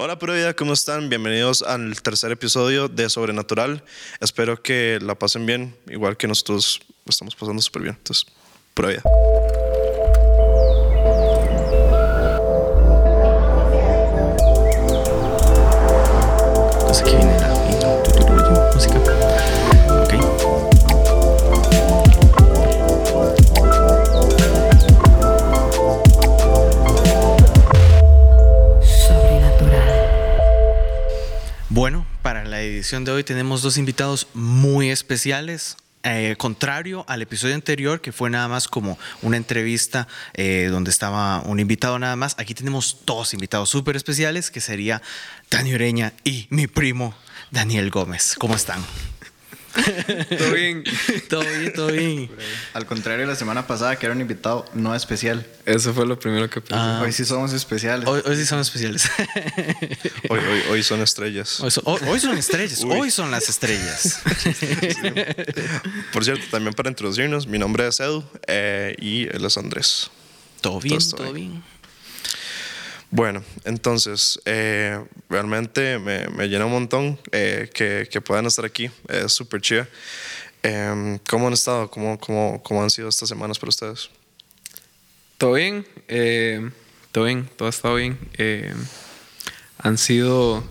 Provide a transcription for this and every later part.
Hola, pura vida, ¿cómo están? Bienvenidos al tercer episodio de Sobrenatural. Espero que la pasen bien, igual que nosotros estamos pasando súper bien. Entonces, pura vida. Entonces viene para la edición de hoy tenemos dos invitados muy especiales. Eh, contrario al episodio anterior, que fue nada más como una entrevista eh, donde estaba un invitado nada más, aquí tenemos dos invitados súper especiales, que sería Dani Ureña y mi primo Daniel Gómez. ¿Cómo están? Todo bien. Todo bien, todo bien. Al contrario de la semana pasada, que era un invitado no especial. Eso fue lo primero que pensé. Ah. Hoy sí somos especiales. Hoy, hoy sí son especiales. Hoy, hoy, hoy son estrellas. Hoy son, hoy- hoy son estrellas. Uy. Hoy son las estrellas. Por cierto, también para introducirnos, mi nombre es Edu eh, y él es Andrés. Todo bien, Todo todo bien. Bueno, entonces, eh, realmente me, me llena un montón eh, que, que puedan estar aquí. Es súper chida. Eh, ¿Cómo han estado? ¿Cómo, cómo, ¿Cómo han sido estas semanas para ustedes? Todo bien. eh, todo bien. Todo ha estado bien. Eh, han sido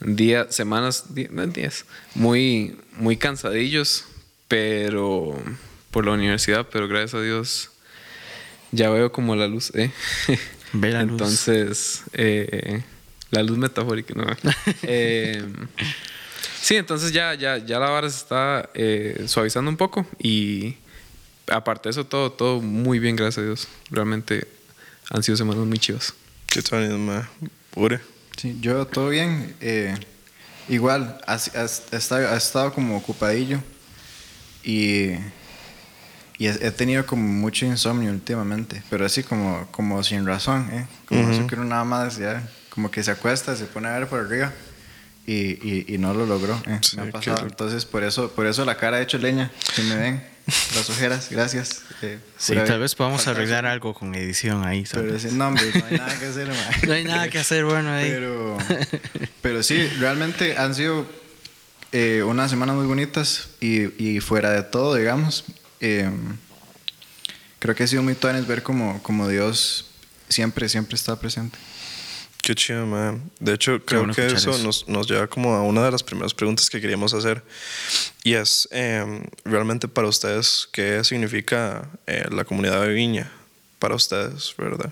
días, semanas, días, muy, muy cansadillos, pero por la universidad, pero gracias a Dios ya veo como la luz, ¿eh? Ve la luz. Entonces, eh, la luz metafórica, ¿no? Eh, sí, entonces ya, ya, ya la vara se está eh, suavizando un poco y aparte de eso, todo, todo muy bien, gracias a Dios. Realmente han sido semanas muy chivas. ¿Qué tal? Pure. Sí, yo todo bien. eh, igual, he estado, estado como ocupadillo y, y he, tenido como mucho insomnio últimamente, pero así como, como sin razón, ¿eh? Como eso que uno nada más ya, como que se acuesta, se pone a ver por arriba. Y, y, y no lo logró, ¿eh? Sí, me ha pasado. Entonces, por eso, por eso la cara ha hecho leña. Que me ven las ojeras, gracias. eh, Sí, tal vez podamos falta arreglar eso. algo con edición ahí. Pero ¿sabes? sin nombres, no hay nada que hacer, ma. No hay nada que hacer bueno ahí. Pero, pero sí, realmente han sido eh, unas semanas muy bonitas y, y fuera de todo, digamos, eh, creo que ha sido muy tuanes ver como, como Dios siempre, siempre está presente. Qué chido, man. De hecho, creo bueno que eso, eso. Nos, nos lleva como a una de las primeras preguntas que queríamos hacer. Y es, eh, realmente para ustedes, ¿qué significa eh, la comunidad de Viña? Para ustedes, ¿verdad?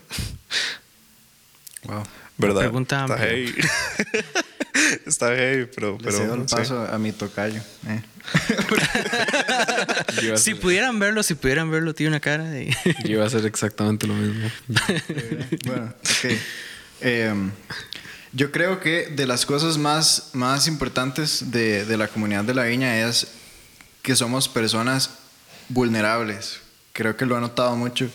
Wow. ¿Verdad? pregunta heavy. Está heavy, pero... Le pero cedo el sí. paso a mi tocayo. eh. Si pudieran verlo, si pudieran verlo, tiene una cara de... yo iba a hacer exactamente lo mismo. bueno, ok. Em, yo creo que de las cosas más, más importantes de, de la comunidad de la viña es que somos personas vulnerables. Creo que lo he notado mucho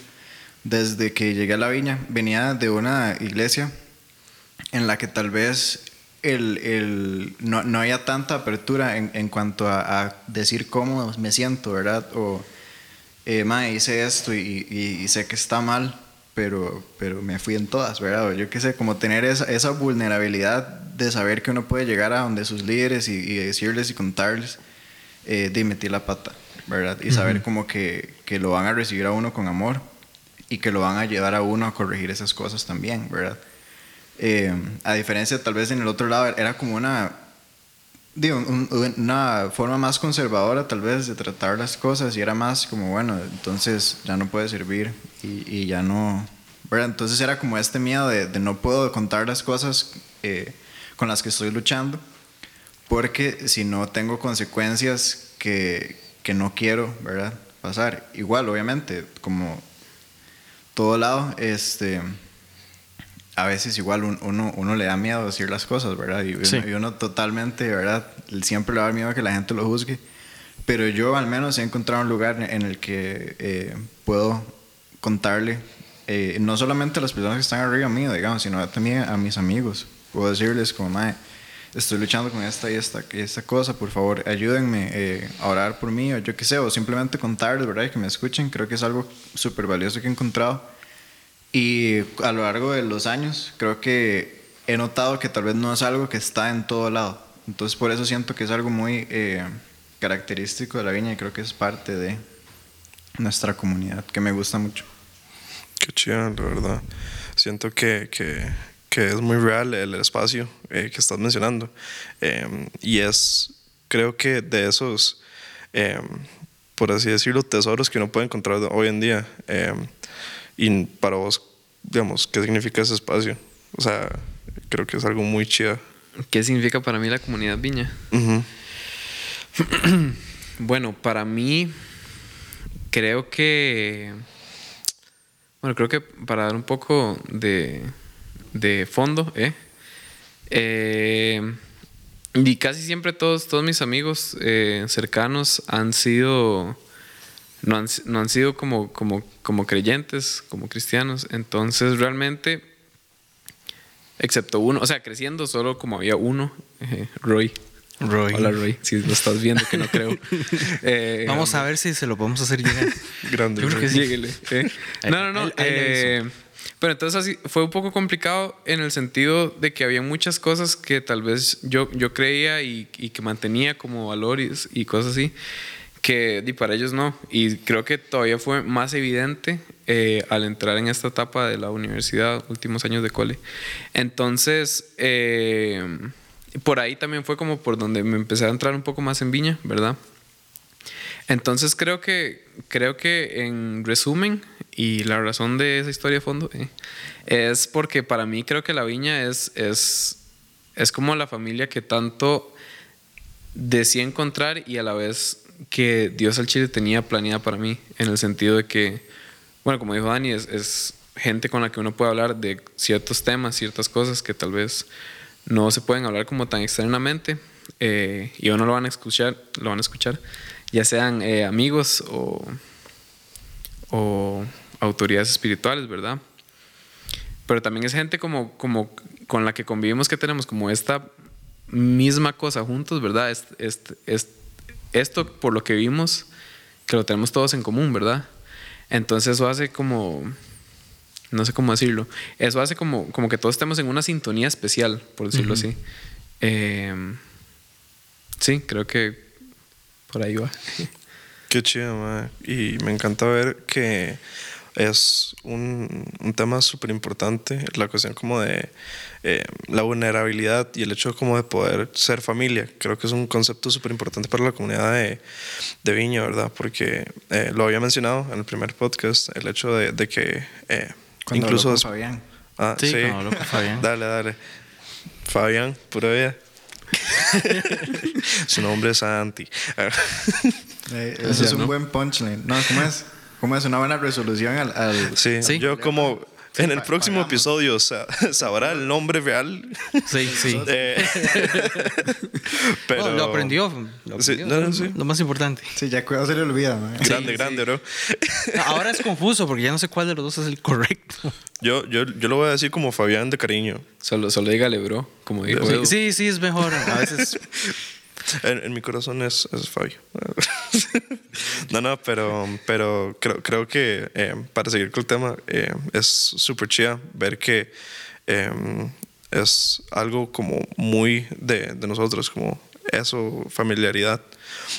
desde que llegué a la viña. Venía de una iglesia en la que tal vez el, el- no, no haya tanta apertura en, en cuanto a, a decir cómo me siento, ¿verdad? O, eh, "Mae, hice esto y, y- y sé que está mal, pero, pero me fui en todas, ¿verdad? O yo qué sé, como tener esa, esa vulnerabilidad de saber que uno puede llegar a donde sus líderes y, y decirles y contarles eh, de metí la pata, ¿verdad? Y saber como que, que lo van a recibir a uno con amor y que lo van a llevar a uno a corregir esas cosas también, ¿verdad? Eh, a diferencia, tal vez en el otro lado, era como una, digo, un- un- una forma más conservadora tal vez de tratar las cosas y era más como, bueno, entonces ya no puede servir y, y ya no, ¿verdad? Entonces era como este miedo de, de no puedo contar las cosas eh, con las que estoy luchando porque si no tengo consecuencias que, que no quiero, ¿verdad? Pasar. Igual, obviamente, como todo lado, este, a veces igual un- uno, uno le da miedo decir las cosas, ¿verdad? Y uno, Sí. y uno totalmente, ¿verdad? Siempre le da miedo a que la gente lo juzgue. Pero yo al menos he encontrado un lugar en el que eh, puedo contarle, eh, no solamente a las personas que están arriba mío, digamos, sino también a mis amigos. Puedo decirles como, mae, estoy luchando con esta y esta, y esta cosa, por favor, ayúdenme eh, a orar por mí, o yo qué sé, o simplemente contarles, ¿verdad? Y que me escuchen, creo que es algo súper valioso que he encontrado. Y a lo largo de los años, creo que he notado que tal vez no es algo que está en todo lado. Entonces por eso siento que es algo muy eh, característico de la viña y creo que es parte de nuestra comunidad, que me gusta mucho. Qué chido, la verdad. Siento que, que, que es muy real el espacio eh, que estás mencionando. Eh, y es, creo que de esos, eh, por así decirlo, tesoros que uno puede encontrar hoy en día. Y para vos, digamos, ¿qué significa ese espacio? O sea, creo que es algo muy chido. ¿Qué significa para mí la comunidad Viña? Bueno, para mí creo que... Bueno, creo que para dar un poco de, de fondo, ¿eh? Eh, y casi siempre todos, todos mis amigos eh, cercanos han sido... No han, no han sido como, como, como creyentes, como cristianos. Entonces realmente, excepto uno, o sea, creciendo solo como había uno, eh, Roy. Roy. Hola Roy, si lo estás viendo, que no creo. Eh, Vamos a ver si se lo podemos hacer llegar. Grande. Yo creo que sí. Lléguele, eh. No, no, no. Eh, pero entonces así fue un poco complicado en el sentido de que había muchas cosas que tal vez yo, yo creía y, y que mantenía como valores y cosas así, que di, para ellos no. Y creo que todavía fue más evidente eh, al entrar en esta etapa de la universidad, últimos años de cole. Entonces, eh, por ahí también fue como por donde me empecé a entrar un poco más en Viña, ¿verdad? Entonces creo que, creo que en resumen, y la razón de esa historia de fondo, eh, es porque para mí creo que la viña es, es, es como la familia que tanto decía encontrar y a la vez que Dios al Chile tenía planeada para mí, en el sentido de que, bueno, como dijo Dani, es, gente con la que uno puede hablar de ciertos temas, ciertas cosas que tal vez no se pueden hablar como tan externamente eh, y uno lo van a escuchar, lo van a escuchar, ya sean eh, amigos o, o autoridades espirituales, ¿verdad? Pero también es gente como, como con la que convivimos que tenemos como esta misma cosa juntos, ¿verdad? Es, es- es- esto por lo que vimos, que lo tenemos todos en común, ¿verdad? Entonces eso hace como, no sé cómo decirlo, eso hace como, como que todos estemos en una sintonía especial, por decirlo así. Eh, sí, creo que por ahí va. Qué chido, mae. Y me encanta ver que es un, un tema súper importante, la cuestión como de eh, la vulnerabilidad y el hecho como de poder ser familia. Creo que es un concepto súper importante para la comunidad de, de Viña, ¿verdad? Porque eh, lo había mencionado en el primer podcast, el hecho de, de que eh, Cuando incluso... con Fabián. Ah, Sí, sí. cuando habló con Fabián. dale, dale. Fabián, pura vida. Su nombre es Santi. Eso es un buen punchline. No, ¿cómo es? ¿Cómo es una buena resolución al... al- Sí, Sí. yo como Sí, en el próximo pagamos. episodio sa- sabrá el nombre real. Sí, sí. Eh, pero lo aprendió. Lo, Sí, aprendió, no, no, es sí. lo más importante. Sí, ya cuidado se le olvida. Grande, Sí, grande, bro. Ahora es confuso porque ya no sé cuál de los dos es el correcto. Yo, yo, yo lo voy a decir como Fabián de cariño. Solo, solo dígale, bro, como dijo Edu. Sí, sí, es mejor. A veces. En, en mi corazón es, es Fabio. no, no, pero, pero creo, creo que eh, para seguir con el tema eh, es súper chida ver que eh, es algo como muy de, de nosotros, como eso, familiaridad.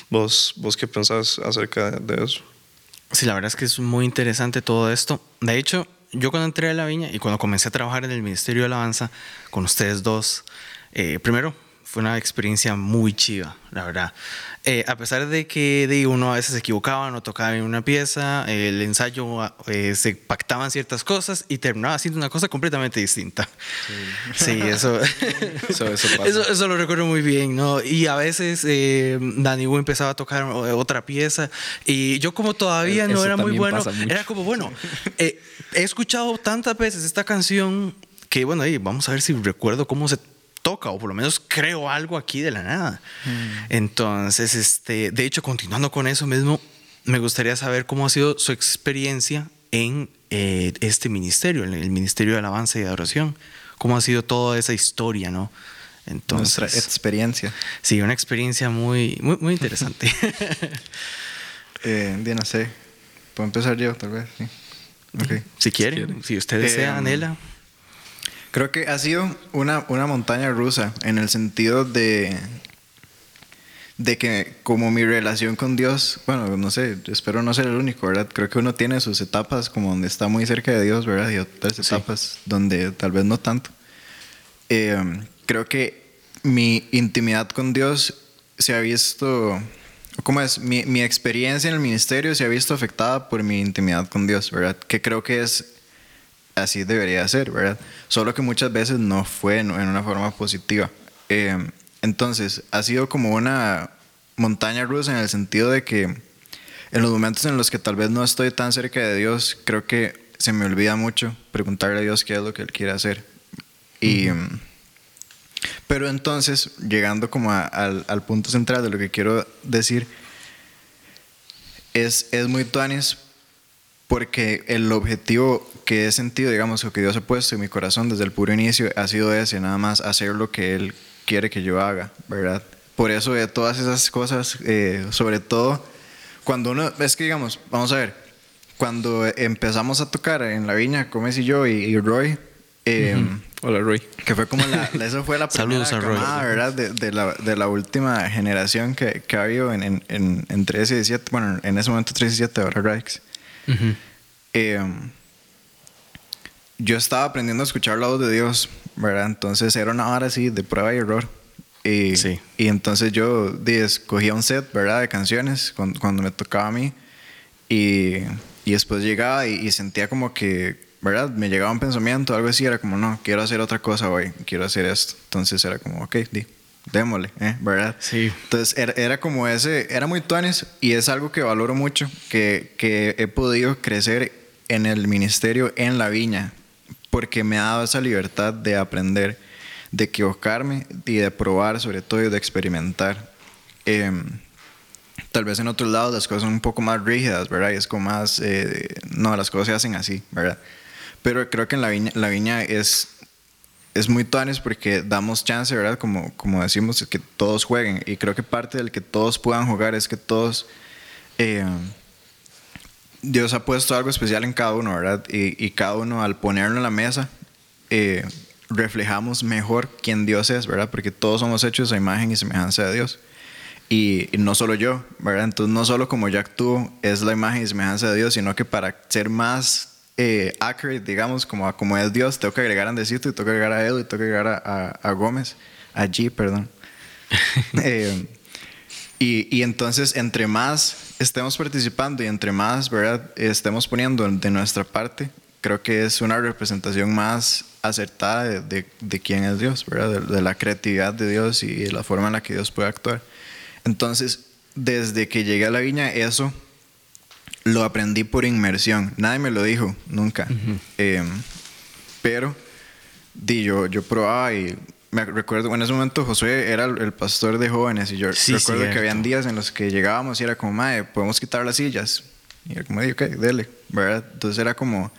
¿Vos, ¿Vos qué pensás acerca de eso? Sí, la verdad es que es muy interesante todo esto. De hecho, yo cuando entré a la viña y cuando comencé a trabajar en el Ministerio de Alabanza con ustedes dos, eh, primero fue una experiencia muy chiva, la verdad. Eh, a pesar de que de uno a veces se equivocaba, no tocaba en una pieza, el ensayo eh, se pactaban ciertas cosas y terminaba siendo una cosa completamente distinta. Sí, eso, Eso- eso pasa. eso, eso lo recuerdo muy bien, ¿no? Y a veces eh, Dani Wu empezaba a tocar eh, otra pieza y yo como todavía no Eso era muy bueno, era como, bueno, eh, he escuchado tantas veces esta canción que, bueno, ahí vamos a ver si recuerdo cómo se toca o por lo menos creo algo aquí de la nada. Entonces, este, de hecho, continuando con eso mismo, me gustaría saber cómo ha sido su experiencia en eh, este ministerio, en el Ministerio de Alabanza y Adoración. ¿Cómo ha sido toda esa historia, no? Entonces, Nuestra experiencia. sí, una experiencia muy, muy, muy interesante. Eh, ya no sé. Puedo empezar yo, tal vez. Sí. Ok. si quieren, si usted desea, Eh, Anela. Creo que ha sido una, una montaña rusa en el sentido de, de que como mi relación con Dios, bueno, no sé, espero no ser el único, ¿verdad? Creo que uno tiene sus etapas como donde está muy cerca de Dios, ¿verdad? Y otras etapas donde tal vez no tanto. Eh, creo que mi intimidad con Dios se ha visto, ¿cómo es? Mi, mi experiencia en el ministerio se ha visto afectada por mi intimidad con Dios, ¿verdad? Que creo que es así debería ser, ¿verdad? Solo que muchas veces no fue en, una forma positiva. Eh, entonces, ha sido como una montaña rusa en el sentido de que en los momentos en los que tal vez no estoy tan cerca de Dios, creo que se me olvida mucho preguntarle a Dios qué es lo que Él quiere hacer. Y, Pero entonces, llegando como al, al, punto central de lo que quiero decir, es, es muy tuanis porque el objetivo que he sentido, digamos, o que Dios ha puesto en mi corazón desde el puro inicio ha sido ese, nada más hacer lo que Él quiere que yo haga, ¿verdad? Por eso de todas esas cosas, eh, sobre todo cuando uno, es que digamos, vamos a ver, cuando empezamos a tocar en la viña, Gómez y yo y, Roy, em, Hola Roy. Que fue como la, eso fue la primera camada, ¿verdad? De, de, la, de, la, última generación que, que ha habido en, en, en, 13 y 17, bueno, en ese momento 13 y 17, ahora Em, yo estaba aprendiendo a escuchar la voz de Dios, ¿verdad? Entonces era una hora así de prueba y error. Y, sí. y entonces yo escogía un set, ¿verdad? De canciones cuando, cuando me tocaba a mí. Y, y después llegaba y, sentía como que, ¿verdad? Me llegaba un pensamiento, algo así, era como, no, quiero hacer otra cosa hoy, quiero hacer esto. Entonces era como, ok, di, démosle, ¿eh? ¿verdad? Sí. Entonces era, era, como ese, era muy tuanes y es algo que valoro mucho, que, que he podido crecer en el ministerio en la viña, porque me ha dado esa libertad de aprender, de equivocarme y de probar, sobre todo, y de experimentar. Em, tal vez en otros lados las cosas son un poco más rígidas, ¿verdad? Y es como más, eh, no, las cosas se hacen así, ¿verdad? Pero creo que en la viña, la viña es es muy tuanes porque damos chance, ¿verdad? Como, como decimos, que todos jueguen. Y creo que parte del que todos puedan jugar es que todos. Eh, Dios ha puesto algo especial en cada uno, ¿verdad? Y, y cada uno al ponerlo en la mesa, eh, reflejamos mejor quién Dios es, ¿verdad? Porque todos somos hechos a imagen y semejanza de Dios. Y, y, no solo yo, ¿verdad? Entonces no solo como yo actúo es la imagen y semejanza de Dios, sino que para ser más eh, accurate, digamos, como, como es Dios, tengo que agregar a Andesito y tengo que agregar a Edu y tengo que agregar a, a, Gómez, a G, perdón. eh, y, y, entonces, entre más estemos participando y entre más, ¿verdad?, estemos poniendo de nuestra parte, creo que es una representación más acertada de, de, de quién es Dios, ¿verdad?, de, de la creatividad de Dios y de la forma en la que Dios puede actuar. Entonces, desde que llegué a la viña, eso lo aprendí por inmersión. Nadie me lo dijo, nunca. Em, pero di, yo, yo probaba y me recuerdo, en ese momento Josué era el, pastor de jóvenes y yo recuerdo que habían días en los que llegábamos y era como, madre, podemos quitar las sillas. Y era como, ok, dele, ¿verdad? Entonces era como,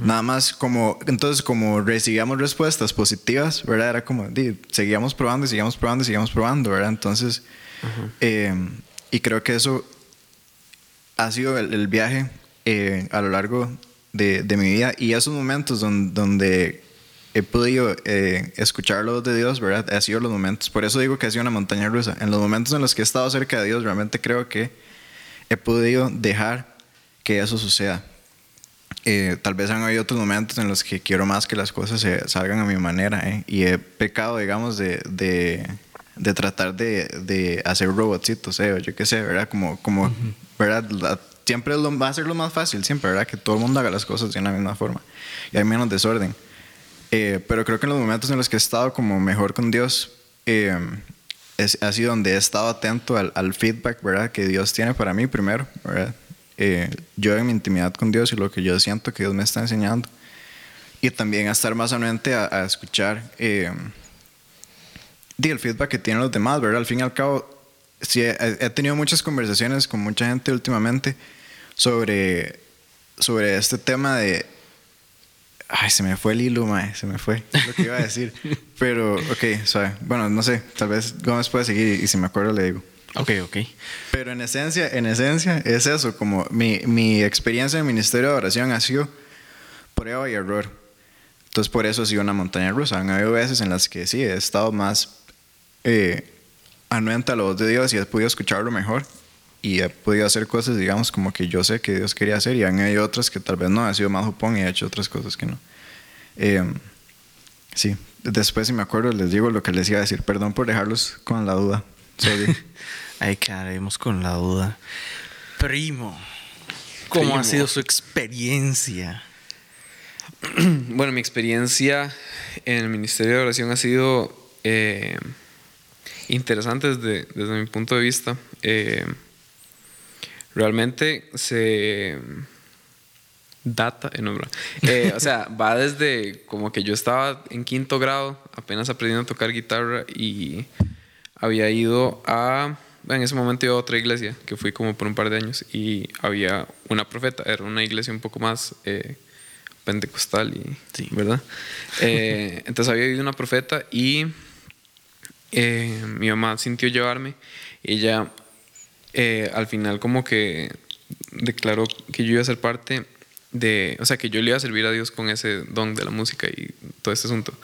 nada más como, entonces como recibíamos respuestas positivas, ¿verdad? Era como, di, seguíamos probando y seguíamos probando y seguíamos probando, ¿verdad? Entonces, em, y creo que eso ha sido el, viaje eh, a lo largo de, de, mi vida y esos momentos donde, donde he podido eh, escuchar la de Dios, ¿verdad? Ha sido los momentos, por eso digo que ha sido una montaña rusa. En los momentos en los que he estado cerca de Dios, realmente creo que he podido dejar que eso suceda. Eh, tal vez han habido otros momentos en los que quiero más que las cosas se salgan a mi manera ¿eh? y he pecado, digamos, de, de, de tratar de, de, hacer robotcitos, ¿eh? o yo qué sé, ¿verdad? Como, como ¿verdad? siempre va a ser lo más fácil, siempre, ¿verdad? Que todo el mundo haga las cosas de una misma forma y hay menos desorden. Eh, pero creo que en los momentos en los que he estado como mejor con Dios, eh, es, ha sido donde he estado atento al, al, feedback, ¿verdad? Que Dios tiene para mí primero, ¿verdad? Eh, yo en mi intimidad con Dios y lo que yo siento que Dios me está enseñando. Y también a estar más anuente a, a escuchar el feedback que tienen los demás, ¿verdad? Al fin y al cabo, sí, he, tenido muchas conversaciones con mucha gente últimamente sobre, sobre este tema de... Ay, se me fue el hilo, mae, se me fue lo que iba a decir. Pero, ok, suave. Bueno, no sé, tal vez Gómez puede seguir y si me acuerdo le digo. Ok, ok. Pero en esencia, en esencia es eso, como mi, mi experiencia en el Ministerio de Oración ha sido prueba y error. Entonces por eso ha sido una montaña rusa. Han habido veces en las que sí, he estado más eh, anuente a la voz de Dios y he podido escucharlo mejor y he podido hacer cosas, digamos, como que yo sé que Dios quería hacer y han habido otras que tal vez no, he sido más jupón y he hecho otras cosas que no. Eh, sí, después si me acuerdo les digo lo que les iba a decir. Perdón por dejarlos con la duda. Sorry. Ahí quedaremos con la duda. Primo, ¿cómo Primo. ha sido su experiencia? Bueno, mi experiencia en el Ministerio de Oración ha sido eh, interesante desde, desde mi punto de vista. Eh, realmente se data, no, bro. Eh, o sea, va desde como que yo estaba en quinto grado, apenas aprendiendo a tocar guitarra y había ido a, en ese momento iba a otra iglesia, que fui como por un par de años y había una profeta, era una iglesia un poco más eh, pentecostal y, Sí. ¿verdad? Eh, entonces había ido una profeta y eh, mi mamá sintió llevarme y ella eh, al final como que declaró que yo iba a ser parte de, o sea, que yo le iba a servir a Dios con ese don de la música y todo este asunto.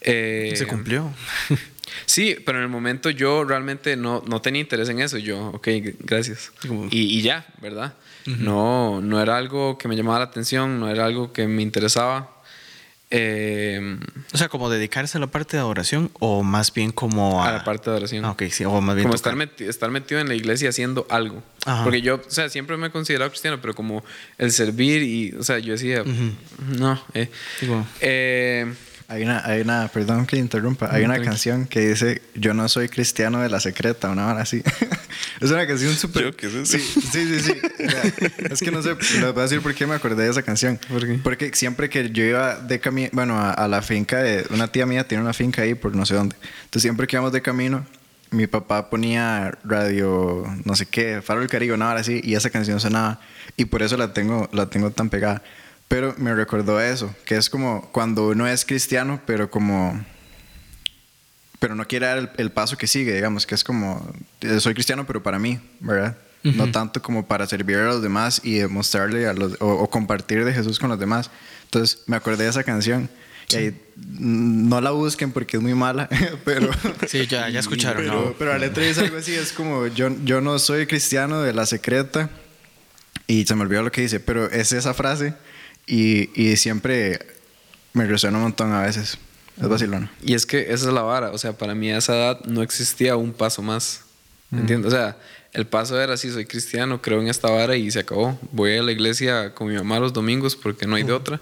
Eh, Se cumplió. Sí, pero en el momento yo realmente no, no tenía interés en eso. Yo, ok, gracias. Y, y ya, ¿verdad? no, no era algo que me llamaba la atención, no era algo que me interesaba. Eh, O sea, como dedicarse a la parte de adoración o más bien como a, a la parte de oración. Ah, ok, sí, o más bien como estar, meti- estar metido en la iglesia haciendo algo. Ajá. Porque yo, o sea, siempre me he considerado cristiano, pero como el servir y, o sea, yo decía, no, eh. Eh, Hay una, hay una, perdón que interrumpa, hay una canción que dice Yo no soy cristiano de la secreta, una hora así. es una canción súper. Yo, ¿qué es eso? Sí, sí, sí. sí. O sea, es que no sé, les voy a decir por qué me acordé de esa canción. ¿Por qué? Porque siempre que yo iba de camino, bueno, a, a la finca de una tía mía, tiene una finca ahí por no sé dónde. Entonces siempre que íbamos de camino, mi papá ponía radio, no sé qué, Faro del Caribe, una hora así, y esa canción sonaba. Y por eso la tengo, la tengo tan pegada. Pero me recordó eso, que es como cuando uno es cristiano, pero como pero no quiere dar el, el paso que sigue, digamos, que es como, eh, soy cristiano, pero para mí, ¿verdad? No tanto como para servir a los demás y demostrarle a los, o, o compartir de Jesús con los demás. Entonces me acordé de esa canción. Y ahí, mm, no la busquen porque es muy mala, pero... Sí, ya, ya escucharon, Pero, ¿no? pero la letra dice algo así, es como, yo, yo no soy cristiano de la secreta, y se me olvidó lo que dice, pero es esa frase, y, y siempre me resuena un montón a veces. Es vacilón. Y es que esa es la vara. O sea, para mí a esa edad no existía un paso más. ¿Me entiendes? O sea, el paso era sí, soy cristiano, creo en esta vara y se acabó. Voy a la iglesia con mi mamá los domingos porque no hay de otra.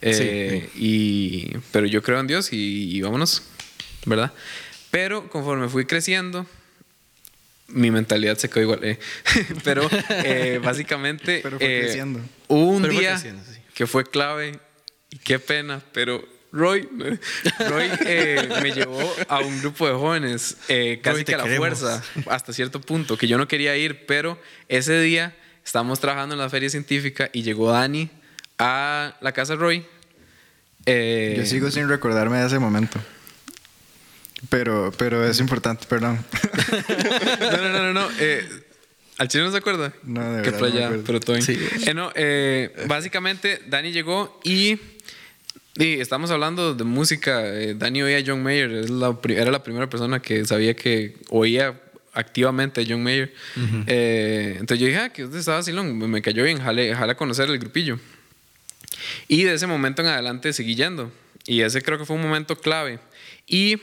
Eh, y, pero yo creo en Dios y, y vámonos, ¿verdad? Pero conforme fui creciendo, mi mentalidad se quedó igual. eh. pero eh, básicamente Pero fue eh, creciendo. hubo un Pero fue día creciendo, sí. Que fue clave y qué pena, pero Roy, Roy eh, me llevó a un grupo de jóvenes eh, casi Roy, que a la queremos. fuerza, hasta cierto punto, que yo no quería ir, pero ese día estábamos trabajando en la feria científica y llegó Dani a la casa de Roy. Eh, Yo sigo sin recordarme de ese momento. Pero, pero es importante, perdón. No, no, no, no. no, ¿Al chino no se acuerda? No, de Qué verdad, no playa, acuerdo. pero todo. Sí. Eh, no, eh, básicamente, Dani llegó y, y estamos hablando de música. eh, Dani oía a John Mayer. La era la primera persona que sabía que oía activamente a John Mayer. Eh, entonces yo dije, ah, que usted estaba así, me, me cayó bien, jale, jale a conocer el grupillo. Y de ese momento en adelante seguí yendo. Y ese creo que fue un momento clave. Y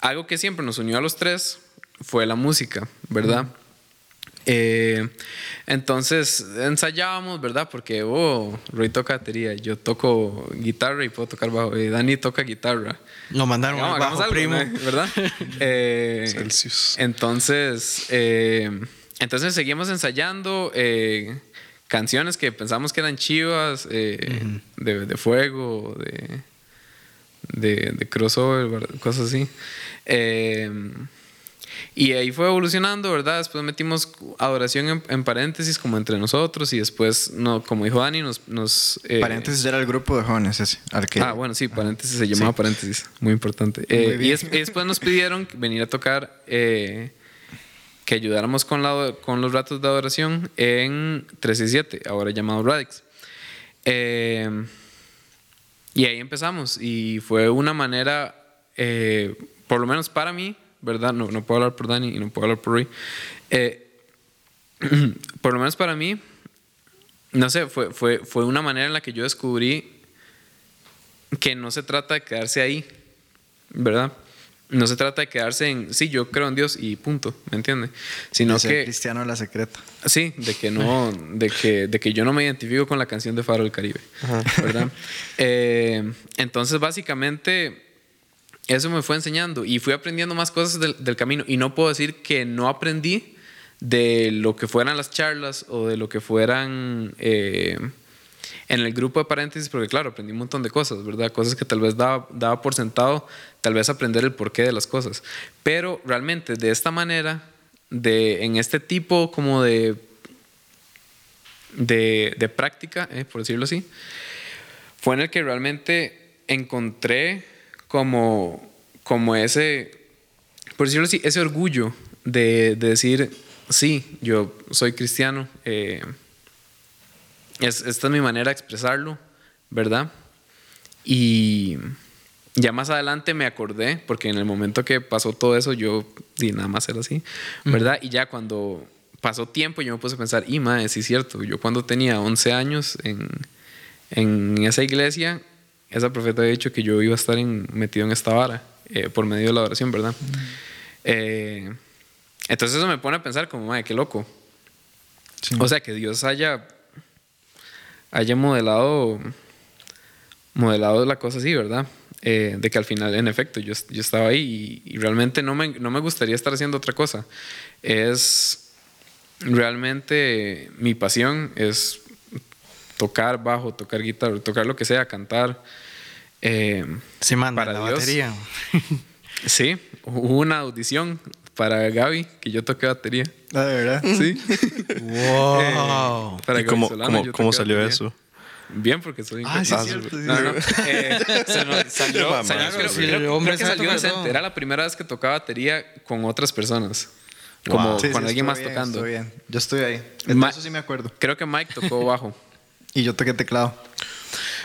algo que siempre nos unió a los tres fue la música, ¿verdad? Eh, entonces ensayábamos, ¿verdad? Porque, oh, Roy toca batería, yo toco guitarra y puedo tocar bajo. eh, Dani toca guitarra. Lo mandaron hagamos bajo, algo, primo. ¿no? ¿verdad? Eh, Celsius. entonces, eh, entonces seguimos ensayando eh, canciones que pensamos que eran chivas, eh, de, de fuego, de, de, de crossover, cosas así. Y ahí fue evolucionando, ¿verdad? Después metimos adoración en, en paréntesis como entre nosotros y después, no, como dijo Dani, nos... nos eh, Paréntesis era el grupo de jóvenes ese, al que... Ah, bueno, sí, paréntesis se llamaba paréntesis. Muy importante. Muy Eh, y, bien. es- y después nos pidieron venir a tocar, eh, que ayudáramos con, la, con los ratos de adoración en 367, ahora llamado Radix. Eh, y ahí empezamos y fue una manera, eh, por lo menos para mí, ¿verdad? No, no puedo hablar por Dani y no puedo hablar por Rui. Eh, por lo menos para mí, no sé, fue, fue, fue una manera en la que yo descubrí que no se trata de quedarse ahí, ¿verdad? No se trata de quedarse en, sí, yo creo en Dios y punto, ¿me entiende? Sino De ser que, cristiano la secreta. sí, de que no, de que, de que yo no me identifico con la canción de Faro del Caribe, ¿verdad? Eh, entonces, básicamente, eso me fue enseñando y fui aprendiendo más cosas del, camino. Y no puedo decir que no aprendí de lo que fueran las charlas o de lo que fueran eh, en el grupo de paréntesis, porque claro, aprendí un montón de cosas, ¿verdad? Cosas que tal vez daba, daba por sentado, tal vez aprender el porqué de las cosas. Pero realmente de esta manera, de, en este tipo como de, de, de práctica, eh, por decirlo así, fue en el que realmente encontré como, como ese, por decirlo así, ese orgullo de, de decir, sí, yo soy cristiano, eh, es, esta es mi manera de expresarlo, ¿verdad? Y ya más adelante me acordé, porque en el momento que pasó todo eso, yo di nada más era así, ¿verdad? Y ya cuando pasó tiempo, yo me puse a pensar, y madre, sí es cierto, yo cuando tenía 11 años en, en esa iglesia, esa profeta había dicho que yo iba a estar en- metido en esta vara eh, por medio de la oración, ¿verdad? Eh, entonces eso me pone a pensar como, madre, qué loco. O sea, que Dios haya, haya modelado, modelado la cosa así, ¿verdad? Eh, de que al final, en efecto, yo, yo estaba ahí y, y realmente no me, no me gustaría estar haciendo otra cosa. Es realmente mi pasión, es tocar bajo, tocar guitarra, tocar lo que sea, cantar. eh, Se manda Para la Dios. batería. sí, hubo una audición para Gaby, que yo toqué batería. Ah, de verdad. Sí. Wow. Para ¿Y Gaby cómo, Solano, cómo, yo cómo salió batería. eso? Bien, porque soy Ah, sí, es cierto. sí, No, sí. no. Eh, se nos salió, Mamá. salió- creo, Sí, creo- el creo hombre que salió. Center. Era la primera vez que tocaba batería con otras personas. Como sí, con alguien más bien, tocando. estuvo bien. Yo estoy ahí. De Ma- eso sí me acuerdo. Creo que Mike tocó bajo. Y yo toqué teclado.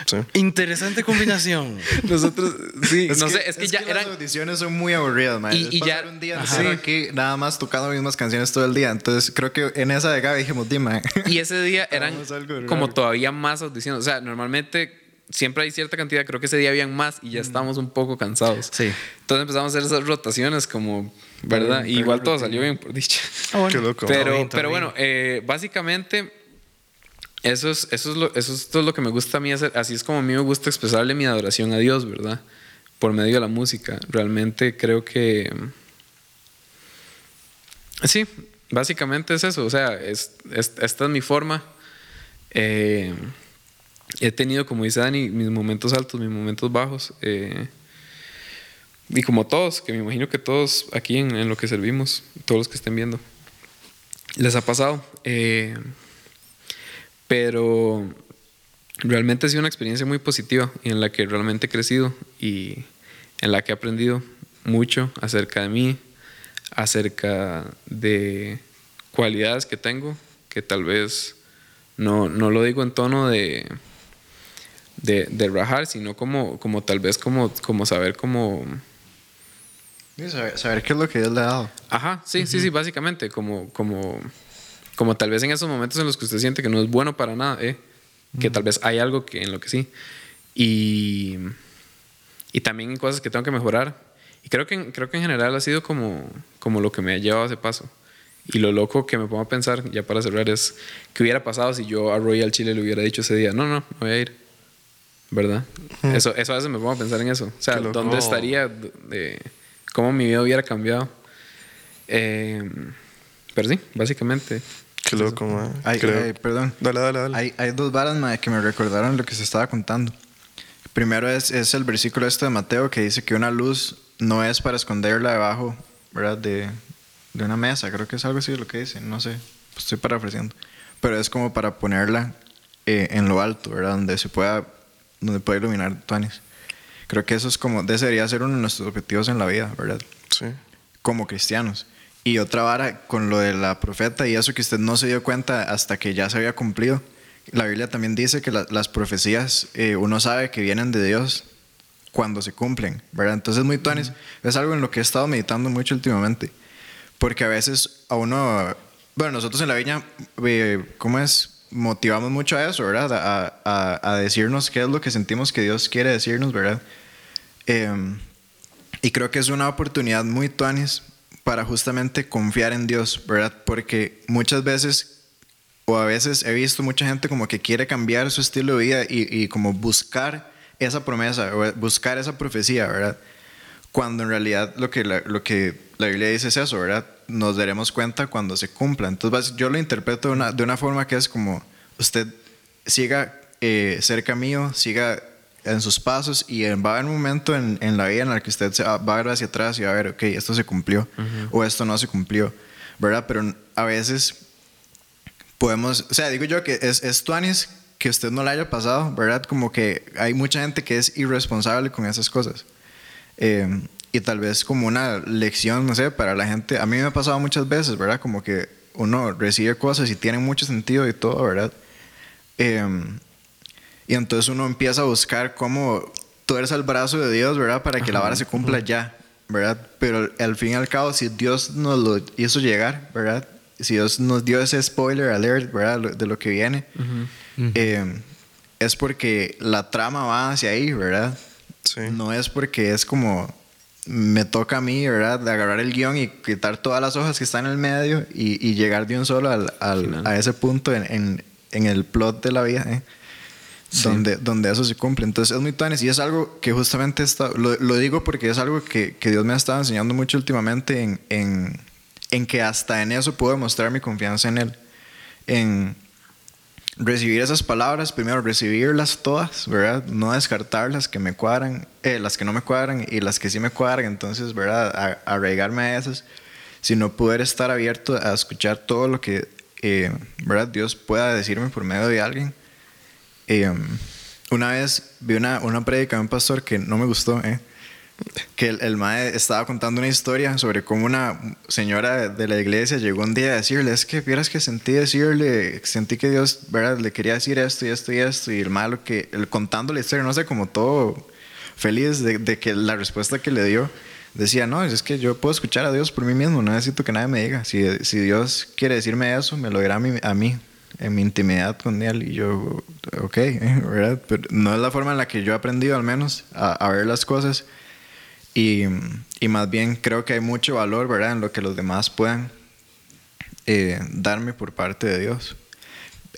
Sí. Interesante combinación. Nosotros, sí, no sé, es que ya las eran. audiciones son muy aburridas, man. Y- Es y ya- un día entero aquí nada más tocando las mismas canciones todo el día. Entonces creo que en esa de Gaby dijimos, dime. Y ese día eran como todavía más audiciones. O sea, normalmente siempre hay cierta cantidad. Creo que ese día habían más y ya estábamos un poco cansados. Sí. Entonces empezamos a hacer esas rotaciones como, ¿verdad? Bien, Y igual todo salió bien, por dicha. Qué loco. Pero, bien, pero bien. bueno, eh, básicamente eso es, eso, es lo, eso es todo lo que me gusta a mí hacer. Así es como a mí me gusta expresarle mi adoración a Dios, ¿verdad? Por medio de la música. Realmente creo que... Sí, básicamente es eso. O sea, es, es- esta es mi forma. Eh, he tenido, como dice Dani, mis momentos altos, mis momentos bajos. eh, y como todos, que me imagino que todos aquí en, en lo que servimos, todos los que estén viendo, les ha pasado. Eh, pero realmente ha sido una experiencia muy positiva y en la que realmente he crecido y en la que he aprendido mucho acerca de mí, acerca de cualidades que tengo, que tal vez no, no lo digo en tono de, de, de rajar, sino como, como tal vez como, como saber cómo... Saber, saber qué es lo que Dios le ha dado. Ajá, sí, sí, sí, básicamente, como, como, como tal vez en esos momentos en los que usted siente que no es bueno para nada, ¿eh? que tal vez hay algo que, en lo que sí. Y, y también cosas que tengo que mejorar. Y creo que, creo que en general ha sido como, como lo que me ha llevado a ese paso. Y lo loco que me pongo a pensar, ya para cerrar, es qué hubiera pasado si yo a Royal Chile le hubiera dicho ese día, no, no, me voy a ir. ¿Verdad? Eso, eso a veces me pongo a pensar en eso. O sea. ¿dónde estaría? de- ¿Cómo mi vida hubiera cambiado? Eh, pero sí, básicamente. Qué loco, man. Ay, Creo- ay, perdón. Dale, dale, dale. Hay, hay dos varas mae, que me recordaron lo que se estaba contando. Primero es, es el versículo este de Mateo que dice que una luz no es para esconderla debajo, ¿verdad? De, de una mesa, creo que es algo así lo que dice, no sé, pues estoy parafraseando. Pero es como para ponerla eh, en lo alto, ¿verdad? Donde se pueda, donde pueda iluminar Tuanis. Creo que eso es como, ese debería ser uno de nuestros objetivos en la vida, ¿verdad? Sí. como cristianos. Y otra vara con lo de la profeta y eso que usted no se dio cuenta hasta que ya se había cumplido, la Biblia también dice que la- las profecías eh, uno sabe que vienen de Dios cuando se cumplen, ¿verdad? Entonces, muy tuanis. Es algo en lo que he estado meditando mucho últimamente. Porque a veces a uno, bueno, nosotros en la viña, eh, ¿cómo es? Motivamos mucho a eso, ¿verdad? A, a- a decirnos qué es lo que sentimos que Dios quiere decirnos, ¿verdad? Em, y creo que es una oportunidad muy tuanis para justamente confiar en Dios, ¿verdad? Porque muchas veces, o a veces he visto mucha gente como que quiere cambiar su estilo de vida y, y como buscar esa promesa, o buscar esa profecía, ¿verdad? Cuando en realidad lo que la, lo que la Biblia dice es eso, ¿verdad? Nos daremos cuenta cuando se cumpla. Entonces yo lo interpreto de una, de una forma que es como, usted siga eh, cerca mío, siga en sus pasos y va a haber un momento en, en la vida en el que usted se va, va a ver hacia atrás y va a ver, ok, esto se cumplió o esto no se cumplió, ¿verdad? Pero a veces podemos, o sea, digo yo que es, es tuanis que usted no le haya pasado, ¿verdad? Como que hay mucha gente que es irresponsable con esas cosas. Eh, y tal vez como una lección, no sé, para la gente, a mí me ha pasado muchas veces, ¿verdad? Como que uno recibe cosas y tienen mucho sentido y todo, ¿verdad? Eh, y entonces uno empieza a buscar cómo tuerza el brazo de Dios, ¿verdad? Para que la vara se cumpla ya, ¿verdad? Pero al fin y al cabo, si Dios nos lo hizo llegar, ¿verdad? Si Dios nos dio ese spoiler alert, ¿verdad? De lo que viene, eh, es porque la trama va hacia ahí, ¿verdad? Sí. No es porque es como me toca a mí, ¿verdad? De agarrar el guion y quitar todas las hojas que están en el medio y, y llegar de un solo al, a ese punto en, en- en el plot de la vida, ¿eh? Donde, donde eso se cumple. Entonces es muy tuanis y es algo que justamente está, lo, lo digo porque es algo que, que Dios me ha estado enseñando mucho últimamente en, en, en que hasta en eso puedo demostrar mi confianza en Él. En recibir esas palabras, primero recibirlas todas, ¿verdad? No descartar las que me cuadran, eh, las que no me cuadran y las que sí me cuadran, entonces, ¿verdad? A- arraigarme a esas, sino poder estar abierto a escuchar todo lo que, eh, ¿verdad? Dios pueda decirme por medio de alguien. Eh, una vez vi una, una prédica de un pastor que no me gustó, ¿eh? que el, el mae estaba contando una historia sobre cómo una señora de la iglesia llegó un día a decirle, es que vieras que sentí decirle, sentí que Dios, ¿verdad? Le quería decir esto y esto y esto, y el malo que, el, contando la historia, no sé, como todo feliz de, de que la respuesta que le dio, decía, no, es que yo puedo escuchar a Dios por mí mismo, no necesito que nadie me diga, si, si Dios quiere decirme eso, me lo dirá a mí, a mí en mi intimidad con él y yo, ok, ¿verdad? Pero no es la forma en la que yo he aprendido al menos a, a ver las cosas y, y más bien creo que hay mucho valor, ¿verdad? En lo que los demás puedan eh, darme por parte de Dios.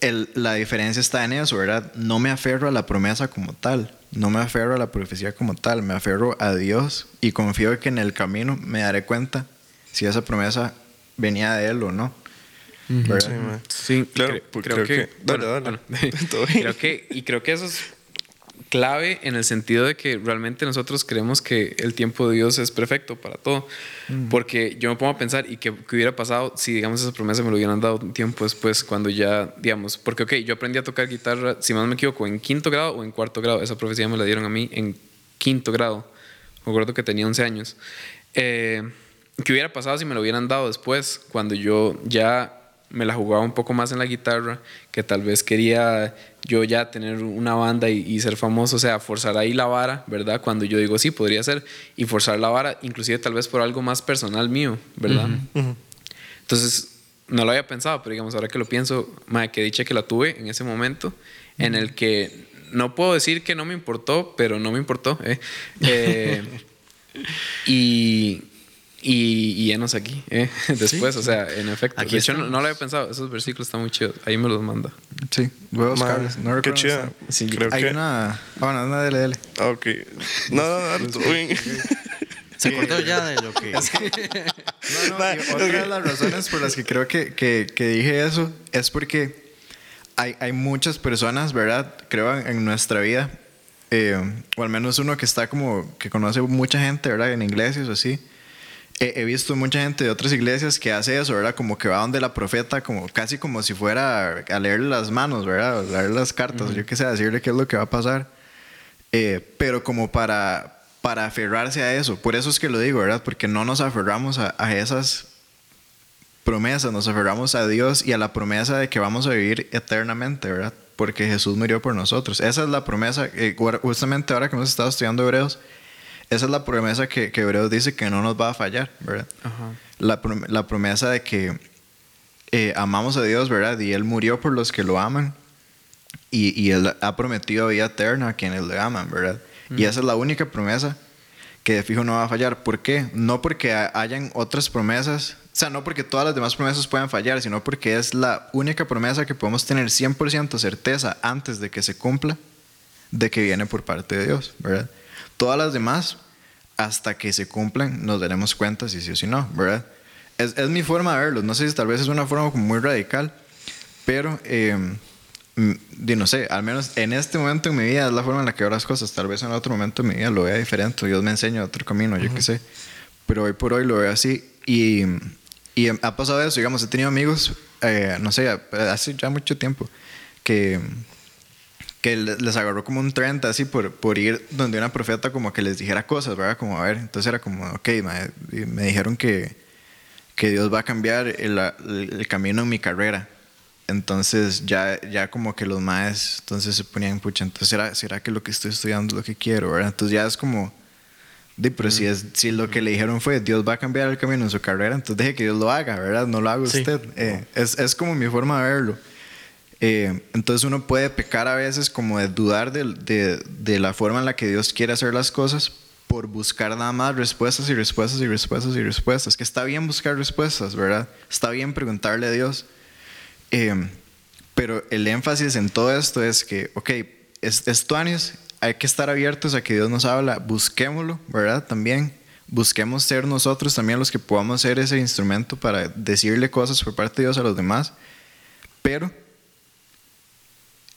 El- la diferencia está en eso, ¿verdad? No me aferro a la promesa como tal, no me aferro a la profecía como tal, me aferro a Dios y confío que en el camino me daré cuenta si esa promesa venía de Él o no. ¿Verdad? Sí, man. Sí, Claro, cre- pues creo, creo que, que- dale, bueno, dale. bueno, Todo bien. creo que y creo que eso es clave en el sentido de que realmente nosotros creemos que el tiempo de Dios es perfecto para todo, porque yo me pongo a pensar y qué, qué hubiera pasado si digamos esas promesas me lo hubieran dado un tiempo después cuando ya digamos, porque ok, yo aprendí a tocar guitarra, si más no me equivoco, en quinto grado o en cuarto grado, esa profecía me la dieron a mí en quinto grado, me acuerdo que tenía 11 años. Eh, ¿Qué hubiera pasado si me lo hubieran dado después, cuando yo ya me la jugaba un poco más en la guitarra, que tal vez quería yo ya tener una banda y, y ser famoso, o sea, forzar ahí la vara, ¿verdad? Cuando yo digo sí, podría ser, y forzar la vara, inclusive tal vez por algo más personal mío, ¿verdad? Entonces, no lo había pensado, pero digamos, ahora que lo pienso, madre, que dicha que la tuve en ese momento, en el que no puedo decir que no me importó, pero no me importó, ¿eh? Eh, y, y, y enos aquí, ¿eh? Después, o sea, en efecto. Aquí de hecho, no, no lo había pensado, esos versículos están muy chidos, ahí me los manda. Sí, voy a buscarlos. No qué están. Sí, creo Hay que. una... ah, Bueno, una. Ah, ok. No, no, bien. Se acordó ya de lo que. No, no, y otra de las razones por las que creo que, que, que dije eso es porque hay, hay muchas personas, ¿verdad? Creo en, en nuestra vida, eh, o al menos uno que está como, que conoce mucha gente, ¿verdad? En iglesias o así. He, visto mucha gente de otras iglesias que hace eso, ¿verdad? Como que va donde la profeta, como casi como si fuera a leerle las manos, ¿verdad? O leer las cartas, yo qué sé, a decirle qué es lo que va a pasar. Eh, pero como para, para aferrarse a eso. Por eso es que lo digo, ¿verdad? Porque no nos aferramos a, a esas promesas, nos aferramos a Dios y a la promesa de que vamos a vivir eternamente, ¿verdad? porque Jesús murió por nosotros. Esa es la promesa, eh, justamente ahora que hemos estado estudiando Hebreos, esa es la promesa que, que Hebreos dice que no nos va a fallar, ¿verdad? La, la, promesa de que eh, amamos a Dios, ¿verdad? Y Él murió por los que lo aman y, y Él ha prometido vida eterna a quienes le aman, ¿verdad? Y esa es la única promesa que de fijo no va a fallar. ¿Por qué? No porque hayan otras promesas, o sea, no porque todas las demás promesas puedan fallar, sino porque es la única promesa que podemos tener 100% certeza antes de que se cumpla de que viene por parte de Dios, ¿verdad? Todas las demás, hasta que se cumplan, nos daremos cuenta si sí o si no, ¿verdad? Es, es mi forma de verlo. No sé si tal vez es una forma como muy radical, pero... Eh, no sé, al menos en este momento en mi vida es la forma en la que veo las cosas. Tal vez en otro momento en mi vida lo vea diferente, Dios me enseña otro camino, yo qué sé. Pero hoy por hoy lo veo así. Y, y ha pasado eso, digamos, he tenido amigos, eh, no sé, hace ya mucho tiempo, que, que les agarró como un 30 así por, por ir donde una profeta como que les dijera cosas, ¿verdad? Como, a ver, entonces era como, ok, me, me dijeron que, que Dios va a cambiar el, el camino en mi carrera entonces ya, ya como que los maes entonces se ponían, pucha, entonces ¿será, ¿será que lo que estoy estudiando es lo que quiero? ¿verdad? Entonces ya es como, de, pero si, es, si lo que le dijeron fue Dios va a cambiar el camino en su carrera, entonces deje que Dios lo haga, ¿verdad? No lo haga usted. Eh, es, es, como mi forma de verlo. Eh, entonces uno puede pecar a veces como de dudar de, de, de, la forma en la que Dios quiere hacer las cosas por buscar nada más respuestas y respuestas y respuestas y respuestas. Que está bien buscar respuestas, ¿verdad? Está bien preguntarle a Dios eh, pero el énfasis en todo esto es que, ok, es, es hay que estar abiertos a que Dios nos habla, busquémoslo, ¿verdad? También busquemos ser nosotros también los que podamos ser ese instrumento para decirle cosas por parte de Dios a los demás, pero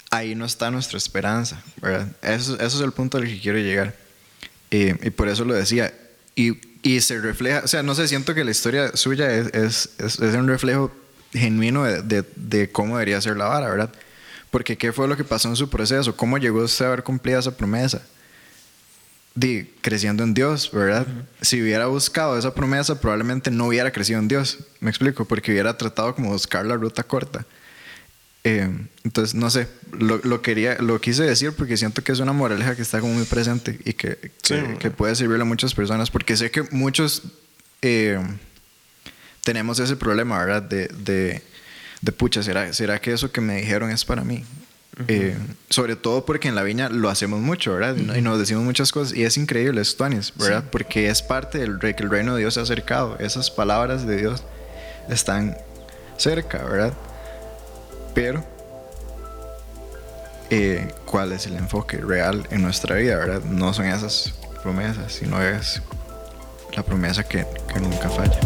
ahí no está nuestra esperanza, ¿verdad? Eso, eso es el punto al que quiero llegar. Eh, y por eso lo decía. Y, y, se refleja, o sea, no sé, siento que la historia suya es, es, es, es un reflejo genuino de, de, cómo debería ser la vara, ¿verdad? Porque ¿qué fue lo que pasó en su proceso? ¿Cómo llegó usted a haber cumplido esa promesa? De, creciendo en Dios, ¿verdad? Si hubiera buscado esa promesa, probablemente no hubiera crecido en Dios. Me explico, porque hubiera tratado como buscar la ruta corta. Eh, entonces, no sé, lo, lo, quería, lo quise decir porque siento que es una moraleja que está como muy presente y que, que, puede servirle a muchas personas, porque sé que muchos eh, tenemos ese problema, ¿verdad? De, de, de pucha, ¿será, ¿será que eso que me dijeron es para mí? Eh, sobre todo porque en la viña lo hacemos mucho, ¿verdad? Y nos decimos muchas cosas y es increíble esto, ¿verdad? Porque es parte del que el reino de Dios se ha acercado. Esas palabras de Dios están cerca, ¿verdad? Pero, eh, ¿cuál es el enfoque real en nuestra vida, ¿verdad? No son esas promesas, sino es la promesa que, nunca falla.